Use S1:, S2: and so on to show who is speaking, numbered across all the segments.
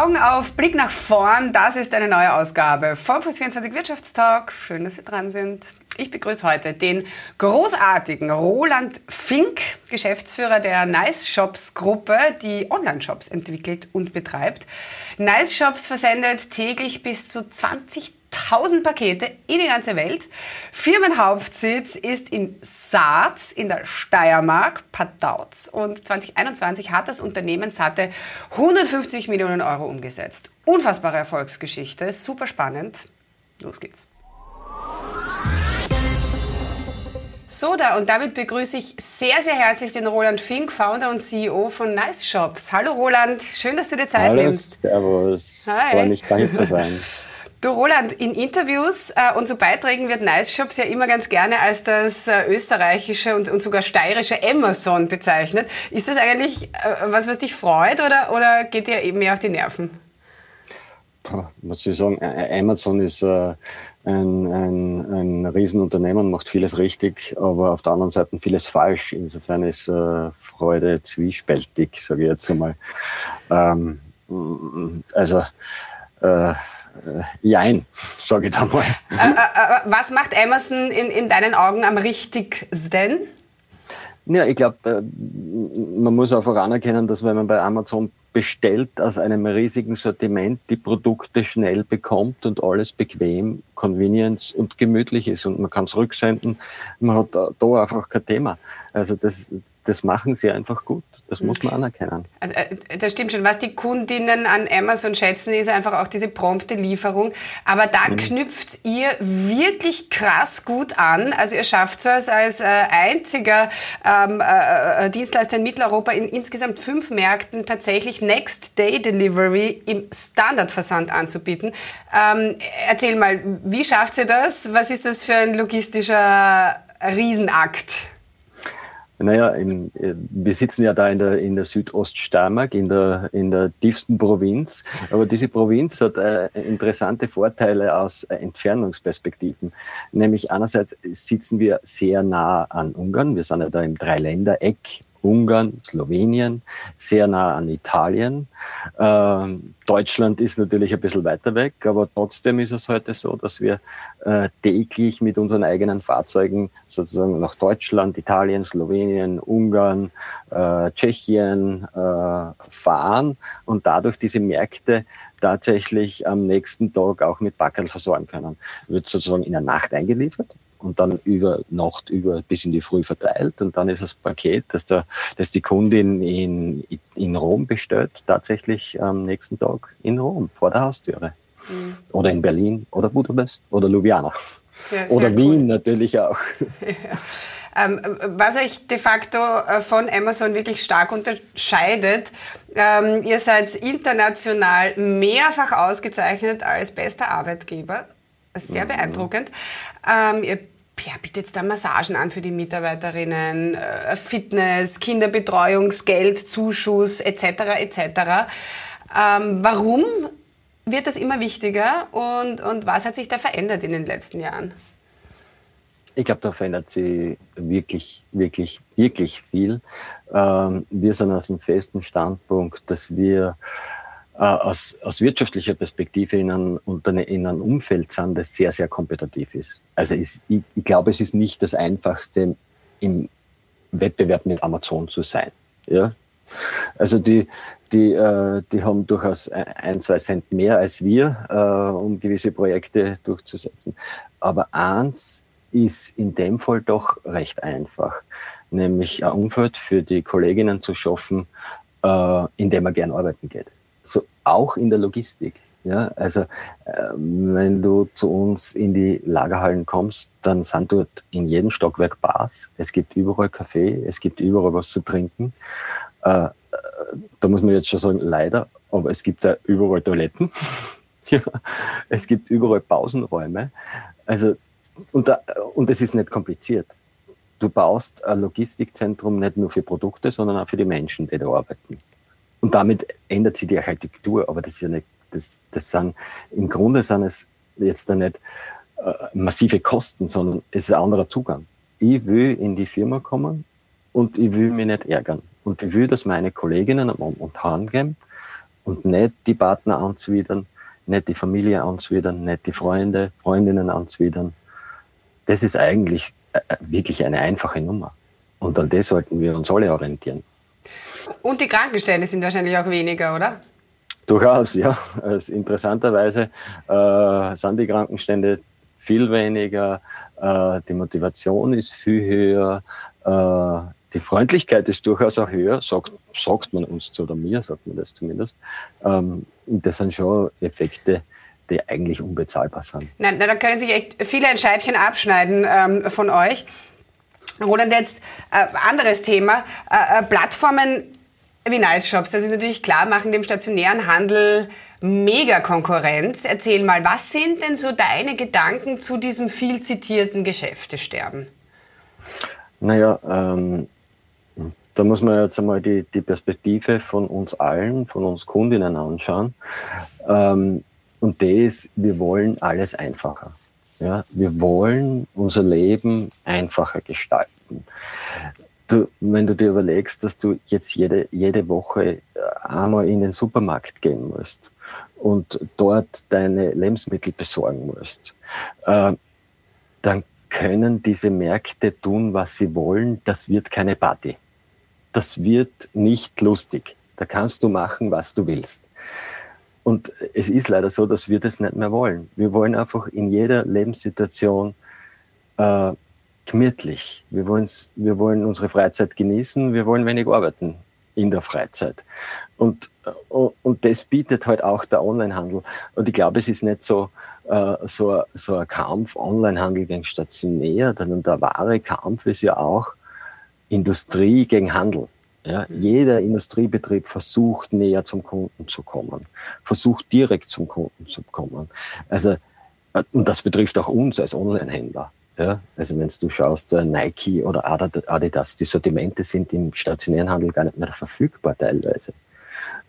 S1: Augen auf, Blick nach vorn, das ist eine neue Ausgabe vom Plus 24 Wirtschaftstalk. Schön, dass Sie dran sind. Ich begrüße heute den großartigen Roland Fink, Geschäftsführer der Nice Shops Gruppe, die Online-Shops entwickelt und betreibt. Nice Shops versendet täglich bis zu 20 1000 Pakete in die ganze Welt. Firmenhauptsitz ist in Saaz in der Steiermark, Padauz. Und 2021 hat das Unternehmen satte 150 Millionen Euro umgesetzt. Unfassbare Erfolgsgeschichte, super spannend. Los geht's. So, da und damit begrüße ich sehr, sehr herzlich den Roland Fink, Founder und CEO von Nice Shops. Hallo Roland, schön, dass du dir Zeit
S2: Hallo,
S1: nimmst.
S2: Servus, Hi. freue mich, da zu sein.
S1: Du Roland, in Interviews äh, und so Beiträgen wird Nice Shops ja immer ganz gerne als das äh, österreichische und, und sogar steirische Amazon bezeichnet. Ist das eigentlich äh, was, was dich freut oder, oder geht dir eben mehr auf die Nerven?
S2: muss ich sagen, Amazon ist äh, ein, ein, ein Riesenunternehmen, macht vieles richtig, aber auf der anderen Seite vieles falsch. Insofern ist äh, Freude zwiespältig, sage ich jetzt einmal. Ähm, also äh, jein, sage ich da mal. Äh, äh,
S1: äh, was macht Amazon in, in deinen Augen am richtigsten?
S2: Ja, ich glaube, man muss einfach anerkennen, dass wenn man bei Amazon bestellt aus einem riesigen Sortiment die Produkte schnell bekommt und alles bequem, convenient und gemütlich ist und man kann es rücksenden. Man hat da, einfach kein Thema. Also das, das machen sie einfach gut. Das muss man anerkennen.
S1: Also, äh, das stimmt schon. Was die Kundinnen an Amazon schätzen, ist einfach auch diese prompte Lieferung. Aber da mhm. knüpft ihr wirklich krass gut an. Also ihr schafft es als äh, einziger ähm, äh, äh, Dienstleister in Mitteleuropa in insgesamt fünf Märkten tatsächlich Next-Day-Delivery im Standardversand anzubieten. Ähm, erzähl mal, wie schafft ihr das? Was ist das für ein logistischer Riesenakt?
S2: Naja, im, äh, wir sitzen ja da in der, in der Südoststeiermark, in der, in der tiefsten Provinz. Aber diese Provinz hat äh, interessante Vorteile aus äh, Entfernungsperspektiven. Nämlich einerseits sitzen wir sehr nah an Ungarn. Wir sind ja da im Dreiländereck Ungarn, Slowenien, sehr nah an Italien. Ähm, Deutschland ist natürlich ein bisschen weiter weg, aber trotzdem ist es heute so, dass wir äh, täglich mit unseren eigenen Fahrzeugen sozusagen nach Deutschland, Italien, Slowenien, Ungarn, äh, Tschechien äh, fahren und dadurch diese Märkte tatsächlich am nächsten Tag auch mit Backerl versorgen können. Wird sozusagen in der Nacht eingeliefert und dann über Nacht über bis in die Früh verteilt und dann ist das Paket, das, der, das die Kundin in, in Rom bestellt, tatsächlich am nächsten Tag in Rom vor der Haustüre. Mhm. Oder in Berlin oder Budapest oder Ljubljana. Sehr, oder Wien cool. natürlich auch.
S1: Ja. Ähm, was euch de facto äh, von Amazon wirklich stark unterscheidet, ähm, ihr seid international mehrfach ausgezeichnet als bester Arbeitgeber. Sehr mhm. beeindruckend. Ähm, ihr ja, bietet da Massagen an für die Mitarbeiterinnen, äh, Fitness, Kinderbetreuungsgeld, Zuschuss etc. etc. Ähm, warum wird das immer wichtiger und, und was hat sich da verändert in den letzten Jahren?
S2: Ich glaube, da verändert sich wirklich, wirklich, wirklich viel. Ähm, wir sind auf dem festen Standpunkt, dass wir aus, aus wirtschaftlicher Perspektive in einem, in einem Umfeld sind, das sehr, sehr kompetitiv ist. Also ist, ich, ich glaube, es ist nicht das Einfachste, im Wettbewerb mit Amazon zu sein. Ja? Also die, die, äh, die haben durchaus ein, zwei Cent mehr als wir, äh, um gewisse Projekte durchzusetzen. Aber eins ist in dem Fall doch recht einfach, nämlich ein Umfeld für die Kolleginnen zu schaffen, äh, in dem man gern arbeiten geht so auch in der Logistik. Ja, also äh, wenn du zu uns in die Lagerhallen kommst, dann sind dort in jedem Stockwerk Bars. Es gibt überall Kaffee, es gibt überall was zu trinken. Äh, äh da muss man jetzt schon sagen, leider, aber es gibt da überall Toiletten. ja, es gibt überall Pausenräume. Also und, da, und es ist nicht kompliziert. Du baust ein Logistikzentrum nicht nur für Produkte, sondern auch für die Menschen, die da arbeiten. Und damit ändert sich die Architektur, aber das ist ja nicht, das, das sind, im Grunde sind es jetzt da nicht äh, massive Kosten, sondern es ist ein anderer Zugang. Ich will in die Firma kommen und ich will mich nicht ärgern. Und ich will, dass meine Kolleginnen und Herren gehen und nicht die Partner anzwidern, nicht die Familie anzwidern, nicht die Freunde, Freundinnen anzwidern. Das ist eigentlich äh, wirklich eine einfache Nummer. Und an das sollten wir uns alle orientieren.
S1: Und die Krankenstände sind wahrscheinlich auch weniger, oder?
S2: Durchaus, ja. Also interessanterweise äh, sind die Krankenstände viel weniger, äh, die Motivation ist viel höher, äh, die Freundlichkeit ist durchaus auch höher, sagt, sagt man uns zu, oder mir sagt man das zumindest. Ähm, das sind schon Effekte, die eigentlich unbezahlbar sind.
S1: Nein, na, da können sich echt viele ein Scheibchen abschneiden ähm, von euch. Roland, jetzt äh, anderes Thema. Äh, äh, Plattformen wie Nice Shops, das ist natürlich klar, machen dem stationären Handel mega Konkurrenz. Erzähl mal, was sind denn so deine Gedanken zu diesem viel zitierten Geschäftesterben?
S2: Naja, ähm, da muss man jetzt einmal die, die Perspektive von uns allen, von uns Kundinnen anschauen. Ähm, und das, wir wollen alles einfacher. Ja, wir wollen unser Leben einfacher gestalten. Du, wenn du dir überlegst, dass du jetzt jede, jede Woche äh, einmal in den Supermarkt gehen musst und dort deine Lebensmittel besorgen musst, äh, dann können diese Märkte tun, was sie wollen. Das wird keine Party. Das wird nicht lustig. Da kannst du machen, was du willst. Und es ist leider so, dass wir das nicht mehr wollen. Wir wollen einfach in jeder Lebenssituation äh, gemütlich. Wir, wir wollen unsere Freizeit genießen, wir wollen wenig arbeiten in der Freizeit. Und, äh, und das bietet halt auch der Onlinehandel. Und ich glaube, es ist nicht so, äh, so, so ein Kampf Onlinehandel gegen stationär, sondern der wahre Kampf ist ja auch Industrie gegen Handel. Ja, mhm. jeder Industriebetrieb versucht näher zum Kunden zu kommen, versucht direkt zum Kunden zu kommen. Also, äh, und das betrifft auch uns als Online-Händler. Ja, also wenn du schaust, äh, Nike oder Adidas, die Sortimente sind im stationären Handel gar nicht mehr verfügbar teilweise.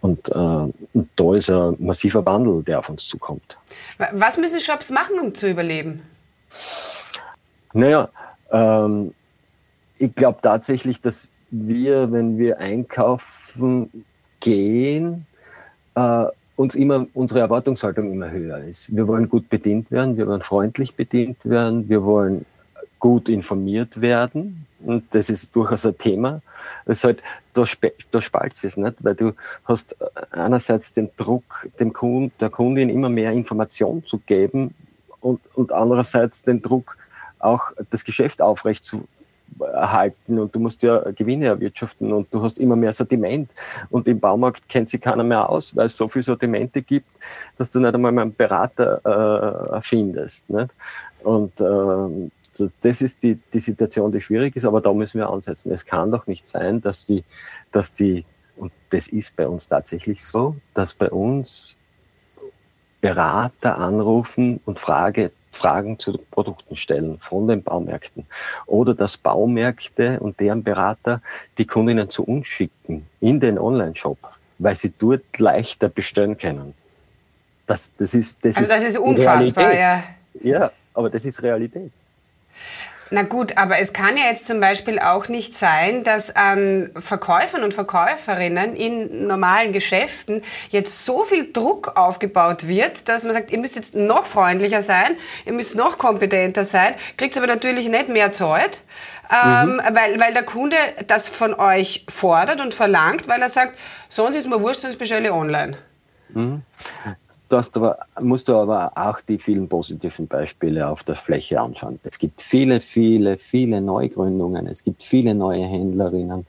S2: Und, äh, und da ist ein massiver Wandel, der auf uns zukommt.
S1: Was müssen Shops machen, um zu überleben?
S2: Naja, ähm, ich glaube tatsächlich, dass wir, wenn wir einkaufen gehen, äh, uns immer unsere Erwartungshaltung immer höher ist. Wir wollen gut bedient werden, wir wollen freundlich bedient werden, wir wollen gut informiert werden. Und das ist durchaus ein Thema. Das halt, da, da spaltet es nicht, weil du hast einerseits den Druck, dem Kunden, der Kundin immer mehr Information zu geben und, und andererseits den Druck, auch das Geschäft aufrecht zu erhalten und du musst ja Gewinne erwirtschaften und du hast immer mehr Sortiment und im Baumarkt kennt sich keiner mehr aus, weil es so viele Sortimente gibt, dass du nicht einmal einen Berater äh, findest. Nicht? Und äh, das, das ist die, die Situation, die schwierig ist, aber da müssen wir ansetzen. Es kann doch nicht sein, dass die, dass die, und das ist bei uns tatsächlich so, dass bei uns Berater anrufen und Frage, Fragen zu Produkten stellen von den Baumärkten. Oder dass Baumärkte und deren Berater die Kundinnen zu uns schicken in den Online-Shop, weil sie dort leichter bestellen können. Das, das ist, das
S1: also das ist, ist unfassbar,
S2: Realität. ja. Ja, aber das ist Realität.
S1: Na gut, aber es kann ja jetzt zum Beispiel auch nicht sein, dass an Verkäufern und Verkäuferinnen in normalen Geschäften jetzt so viel Druck aufgebaut wird, dass man sagt, ihr müsst jetzt noch freundlicher sein, ihr müsst noch kompetenter sein, kriegt aber natürlich nicht mehr Zeit, ähm, mhm. weil, weil der Kunde das von euch fordert und verlangt, weil er sagt, sonst ist mir wurscht, sonst bestelle ich online.
S2: Mhm darfst aber, musst du aber auch die vielen positiven Beispiele auf der Fläche anschauen. Es gibt viele, viele, viele Neugründungen. Es gibt viele neue Händlerinnen,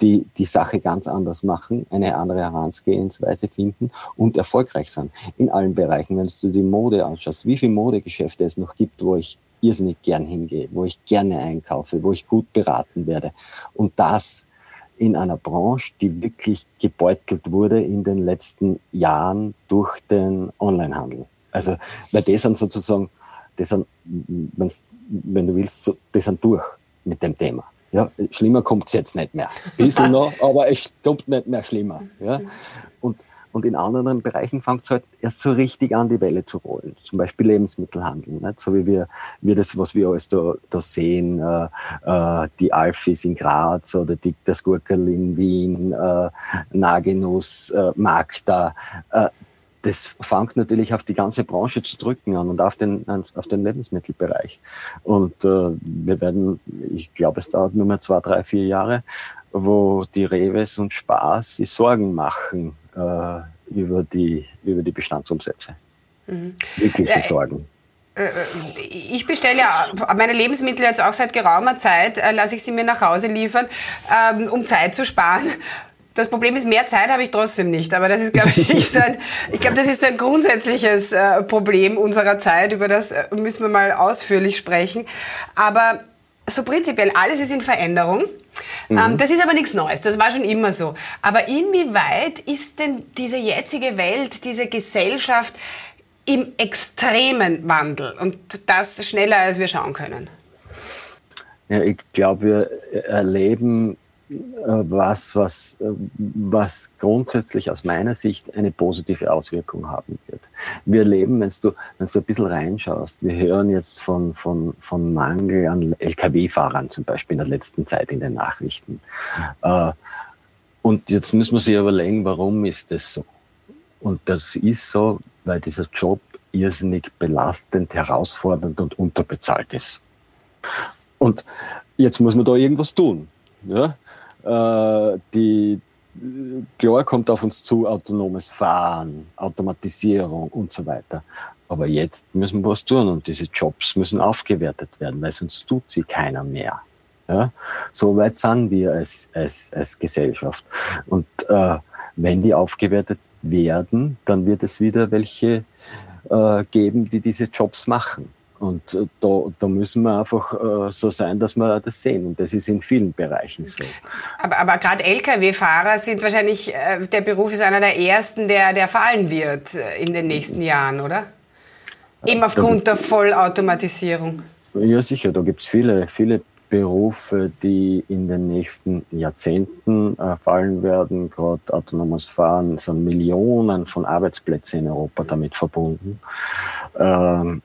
S2: die die Sache ganz anders machen, eine andere Herangehensweise finden und erfolgreich sind in allen Bereichen. Wenn du die Mode anschaust, wie viele Modegeschäfte es noch gibt, wo ich irrsinnig gern hingehe, wo ich gerne einkaufe, wo ich gut beraten werde. Und das in einer Branche, die wirklich gebeutelt wurde in den letzten Jahren durch den Onlinehandel. Also, weil die sind sozusagen, die sind, wenn du willst, so, die sind durch mit dem Thema. Ja, schlimmer kommt es jetzt nicht mehr. Ein bisschen noch, aber es kommt nicht mehr schlimmer. Ja? Und, und in anderen Bereichen fängt es halt erst so richtig an, die Welle zu rollen. Zum Beispiel Lebensmittelhandel, nicht? so wie wir, wir das, was wir alles da, da sehen, äh, äh, die Alfis in Graz oder die, das Gurkel in Wien, äh, Nagenuss, äh, Magda, äh, das fängt natürlich auf die ganze Branche zu drücken an und auf den, auf den Lebensmittelbereich. Und äh, wir werden, ich glaube, es dauert nur mehr zwei, drei, vier Jahre, wo die Reves und Spaß sich Sorgen machen äh, über, die, über die Bestandsumsätze. Mhm. Wirkliche äh, Sorgen.
S1: Äh, äh, ich bestelle ja meine Lebensmittel jetzt auch seit geraumer Zeit, lasse ich sie mir nach Hause liefern, ähm, um Zeit zu sparen. Das Problem ist, mehr Zeit habe ich trotzdem nicht. Aber das ist, glaube ich, so ein, ich glaube, das ist ein grundsätzliches äh, Problem unserer Zeit. Über das äh, müssen wir mal ausführlich sprechen. Aber so prinzipiell, alles ist in Veränderung. Mhm. Ähm, das ist aber nichts Neues, das war schon immer so. Aber inwieweit ist denn diese jetzige Welt, diese Gesellschaft im extremen Wandel und das schneller, als wir schauen können?
S2: Ja, ich glaube, wir erleben äh, was, was, äh, was grundsätzlich aus meiner Sicht eine positive Auswirkung haben wird. Wir leben, wenn du, wenn du ein bisschen reinschaust, wir hören jetzt von, von, von Mangel an Lkw-Fahrern zum Beispiel in der letzten Zeit in den Nachrichten. Äh, und jetzt müssen wir sich überlegen, warum ist das so? Und das ist so, weil dieser Job irrsinnig belastend, herausfordernd und unterbezahlt ist. Und jetzt muss man da irgendwas tun. Ja? Äh, die, klar kommt auf uns zu autonomes Fahren, Automatisierung und so weiter. Aber jetzt müssen wir was tun und diese Jobs müssen aufgewertet werden, weil sonst tut sie keiner mehr. Ja? So weit sind wir als, als, als Gesellschaft. Und äh, wenn die aufgewertet werden, dann wird es wieder welche äh, geben, die diese Jobs machen. Und äh, da, da müssen wir einfach äh, so sein, dass wir das sehen. Und das ist in vielen Bereichen so.
S1: Aber, aber gerade Lkw-Fahrer sind wahrscheinlich, äh, der Beruf ist einer der ersten, der, der fallen wird in den nächsten Jahren, oder? Eben aufgrund der Vollautomatisierung.
S2: Ja, sicher. Da gibt es viele, viele Berufe, die in den nächsten Jahrzehnten äh, fallen werden. Gerade autonomes Fahren sind Millionen von Arbeitsplätzen in Europa damit verbunden. Ähm,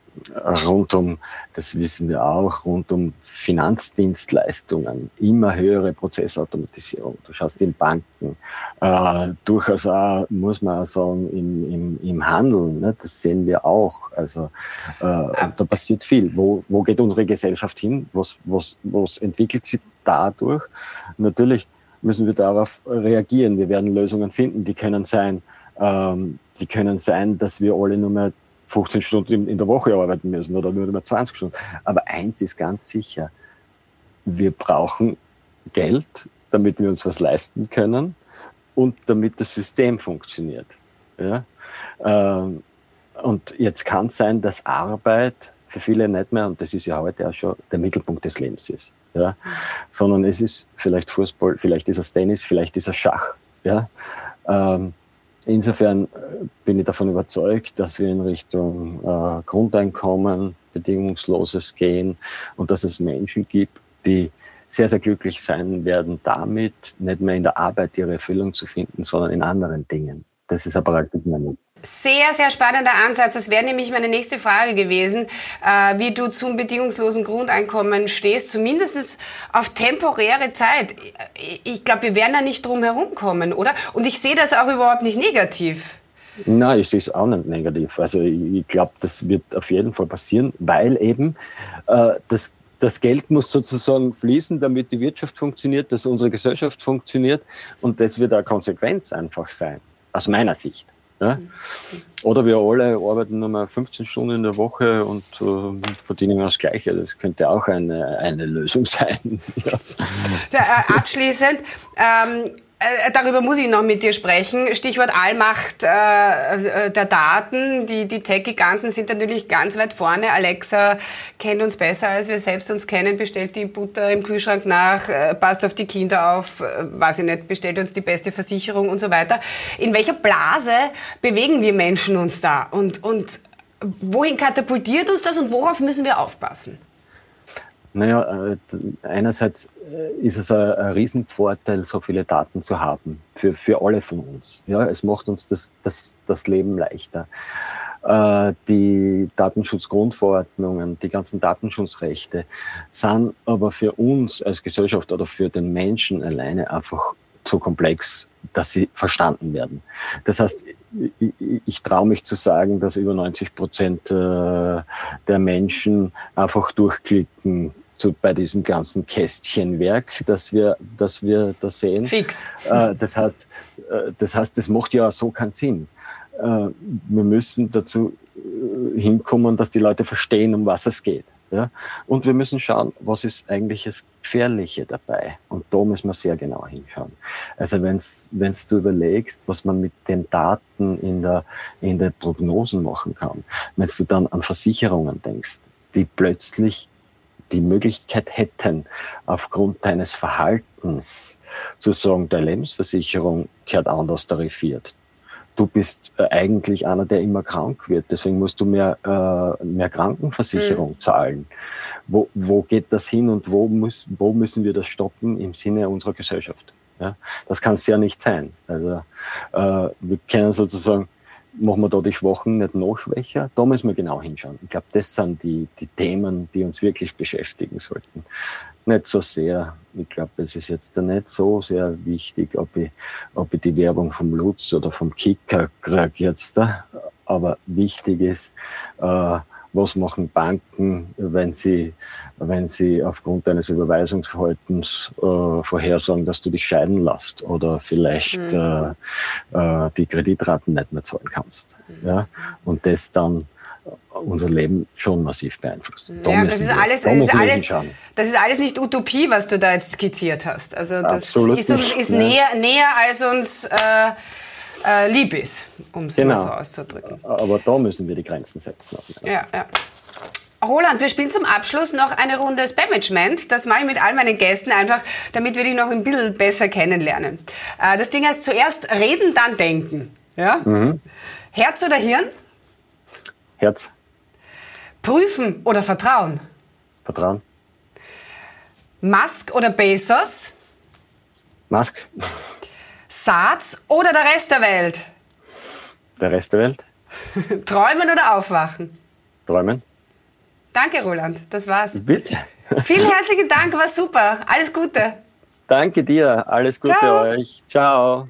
S2: rund um, das wissen wir auch, rund um Finanzdienstleistungen, immer höhere Prozessautomatisierung. Du schaust in Banken, äh, durchaus auch, muss man auch sagen, im, im, im Handel, ne? das sehen wir auch. Also äh, da passiert viel. Wo, wo geht unsere Gesellschaft hin? Was, was, was entwickelt sich dadurch? Natürlich müssen wir darauf reagieren. Wir werden Lösungen finden, die können sein, ähm, die können sein, dass wir alle nur mehr 15 Stunden in der Woche arbeiten müssen oder nur mehr 20 Stunden. Aber eins ist ganz sicher, wir brauchen Geld, damit wir uns was leisten können und damit das System funktioniert. Ja? Ähm, und jetzt kann es sein, dass Arbeit für viele nicht mehr, und das ist ja heute auch schon, der Mittelpunkt des Lebens ist. Ja? Sondern es ist vielleicht Fußball, vielleicht ist es Tennis, vielleicht ist es Schach. Ja? Ähm, Insofern äh, bin ich davon überzeugt, dass wir in Richtung äh, Grundeinkommen, bedingungsloses gehen und dass es Menschen gibt, die sehr, sehr glücklich sein werden damit, nicht mehr in der Arbeit ihre Erfüllung zu finden, sondern in anderen Dingen. Das ist aber halt nicht mehr möglich.
S1: Sehr, sehr spannender Ansatz. Das wäre nämlich meine nächste Frage gewesen, äh, wie du zum bedingungslosen Grundeinkommen stehst, zumindest auf temporäre Zeit. Ich glaube, wir werden da nicht drum herumkommen, oder? Und ich sehe das auch überhaupt nicht negativ.
S2: Nein, ich sehe es auch nicht negativ. Also ich glaube, das wird auf jeden Fall passieren, weil eben äh, das das Geld muss sozusagen fließen, damit die Wirtschaft funktioniert, dass unsere Gesellschaft funktioniert und das wird eine Konsequenz einfach sein, aus meiner Sicht. Ja? Oder wir alle arbeiten nur mal 15 Stunden in der Woche und äh, verdienen das Gleiche. Das könnte auch eine, eine Lösung sein. ja.
S1: Ja, äh, abschließend, ähm, äh, darüber muss ich noch mit dir sprechen. Stichwort Allmacht äh, äh, der Daten. Die, die Tech-Giganten sind natürlich ganz weit vorne. Alexa kennt uns besser, als wir selbst uns kennen, bestellt die Butter im Kühlschrank nach, äh, passt auf die Kinder auf, äh, weiß ich nicht, bestellt uns die beste Versicherung und so weiter. In welcher Blase bewegen wir Menschen uns da? Und, und wohin katapultiert uns das und worauf müssen wir aufpassen?
S2: Naja, äh, einerseits ist es ein, Riesenvorteil, so viele Daten zu haben, für, für alle von uns. Ja, es macht uns das, das, das Leben leichter. Äh, die Datenschutzgrundverordnungen, die ganzen Datenschutzrechte sind aber für uns als Gesellschaft oder für den Menschen alleine einfach zu komplex, dass sie verstanden werden. Das heißt, ich, ich traue mich zu sagen, dass über 90 Prozent äh, der Menschen einfach durchklicken zu, bei diesem ganzen Kästchenwerk, das wir, das wir da sehen.
S1: Fix.
S2: Äh, das heißt, das heißt, das macht ja so keinen Sinn. Äh, wir müssen dazu äh, hinkommen, dass die Leute verstehen, um was es geht. Ja? Und wir müssen schauen, was ist eigentlich das Gefährliche dabei. Und da müssen wir sehr genau hinschauen. Also wenn du überlegst, was man mit den Daten in der, in der Prognosen machen kann, wenn du dann an Versicherungen denkst, die plötzlich die Möglichkeit hätten, aufgrund deines Verhaltens zu sagen, der Lebensversicherung gehört anders tarifiert du bist äh, eigentlich einer, der immer krank wird. Deswegen musst du mehr, äh, mehr Krankenversicherung mhm. zahlen. Wo, wo geht das hin und wo, muss, wo müssen wir das stoppen im Sinne unserer Gesellschaft? Ja? Das kann es ja nicht sein. Also äh, wir können sozusagen, machen wir da die Schwachen nicht noch schwächer? Da müssen wir genau hinschauen. Ich glaube, das sind die, die Themen, die uns wirklich beschäftigen sollten nicht so sehr. Ich glaube, es ist jetzt nicht so sehr wichtig, ob ich, ob ich die Werbung vom Lutz oder vom Kicker kriege jetzt. Da. Aber wichtig ist, äh, was machen Banken, wenn sie, wenn sie aufgrund deines Überweisungsverhaltens äh, vorhersagen, dass du dich scheiden lässt oder vielleicht mhm. äh, äh, die Kreditraten nicht mehr zahlen kannst. Mhm. Ja? Und das dann unser Leben schon massiv beeinflusst.
S1: Da ja, das ist, alles, da das, ist alles, das ist alles nicht Utopie, was du da jetzt skizziert hast. Also das Absolut ist, uns, ist näher, näher, als uns äh, äh, lieb ist, um es genau. mal so auszudrücken.
S2: Aber da müssen wir die Grenzen setzen.
S1: Ja, ja. Roland, wir spielen zum Abschluss noch eine Runde Spamagement. Das mache ich mit all meinen Gästen einfach, damit wir dich noch ein bisschen besser kennenlernen. Äh, das Ding heißt zuerst reden, dann denken. Ja? Mhm. Herz oder Hirn?
S2: Herz.
S1: Prüfen oder Vertrauen?
S2: Vertrauen.
S1: Musk oder Bezos?
S2: Musk.
S1: Saats oder der Rest der Welt?
S2: Der Rest der Welt.
S1: Träumen oder aufwachen?
S2: Träumen.
S1: Danke, Roland. Das war's.
S2: Bitte.
S1: Vielen herzlichen Dank, war super. Alles Gute.
S2: Danke dir. Alles Gute Ciao. euch. Ciao.